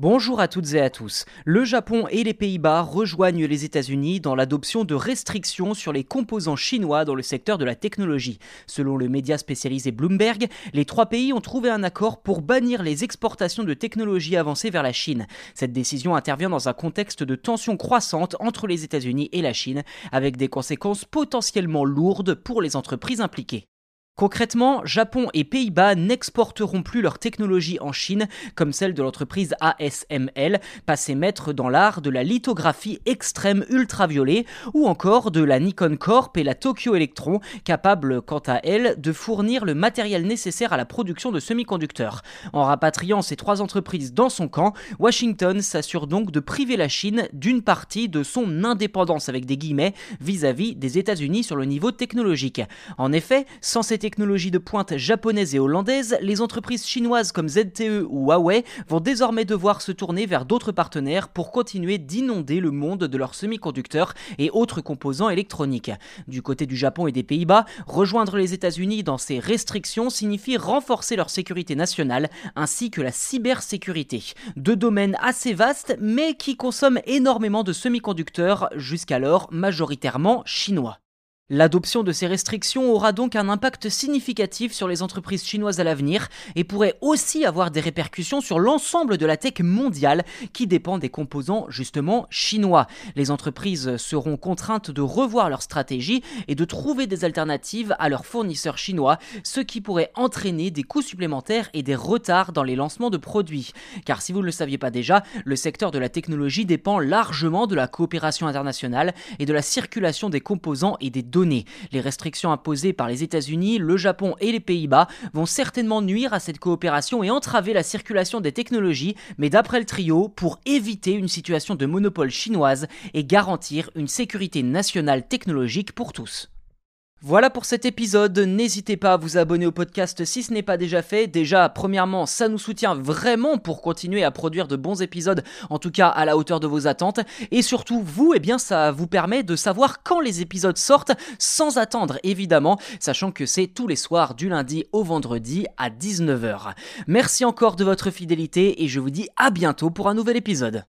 Bonjour à toutes et à tous. Le Japon et les Pays-Bas rejoignent les États-Unis dans l'adoption de restrictions sur les composants chinois dans le secteur de la technologie. Selon le média spécialisé Bloomberg, les trois pays ont trouvé un accord pour bannir les exportations de technologies avancées vers la Chine. Cette décision intervient dans un contexte de tensions croissantes entre les États-Unis et la Chine, avec des conséquences potentiellement lourdes pour les entreprises impliquées. Concrètement, Japon et Pays-Bas n'exporteront plus leur technologie en Chine, comme celle de l'entreprise ASML, passée maître dans l'art de la lithographie extrême ultraviolet, ou encore de la Nikon Corp et la Tokyo Electron, capables quant à elles de fournir le matériel nécessaire à la production de semi-conducteurs. En rapatriant ces trois entreprises dans son camp, Washington s'assure donc de priver la Chine d'une partie de son indépendance avec des guillemets vis-à-vis des États-Unis sur le niveau technologique. En effet, sans ces technologies de pointe japonaises et hollandaises, les entreprises chinoises comme ZTE ou Huawei vont désormais devoir se tourner vers d'autres partenaires pour continuer d'inonder le monde de leurs semi-conducteurs et autres composants électroniques. Du côté du Japon et des Pays-Bas, rejoindre les États-Unis dans ces restrictions signifie renforcer leur sécurité nationale ainsi que la cybersécurité. Deux domaines assez vastes mais qui consomment énormément de semi-conducteurs, jusqu'alors majoritairement chinois. L'adoption de ces restrictions aura donc un impact significatif sur les entreprises chinoises à l'avenir et pourrait aussi avoir des répercussions sur l'ensemble de la tech mondiale qui dépend des composants justement chinois. Les entreprises seront contraintes de revoir leur stratégie et de trouver des alternatives à leurs fournisseurs chinois, ce qui pourrait entraîner des coûts supplémentaires et des retards dans les lancements de produits. Car si vous ne le saviez pas déjà, le secteur de la technologie dépend largement de la coopération internationale et de la circulation des composants et des les restrictions imposées par les États-Unis, le Japon et les Pays-Bas vont certainement nuire à cette coopération et entraver la circulation des technologies, mais d'après le trio, pour éviter une situation de monopole chinoise et garantir une sécurité nationale technologique pour tous. Voilà pour cet épisode, n'hésitez pas à vous abonner au podcast si ce n'est pas déjà fait. Déjà, premièrement, ça nous soutient vraiment pour continuer à produire de bons épisodes, en tout cas à la hauteur de vos attentes. Et surtout, vous, eh bien, ça vous permet de savoir quand les épisodes sortent, sans attendre évidemment, sachant que c'est tous les soirs du lundi au vendredi à 19h. Merci encore de votre fidélité et je vous dis à bientôt pour un nouvel épisode.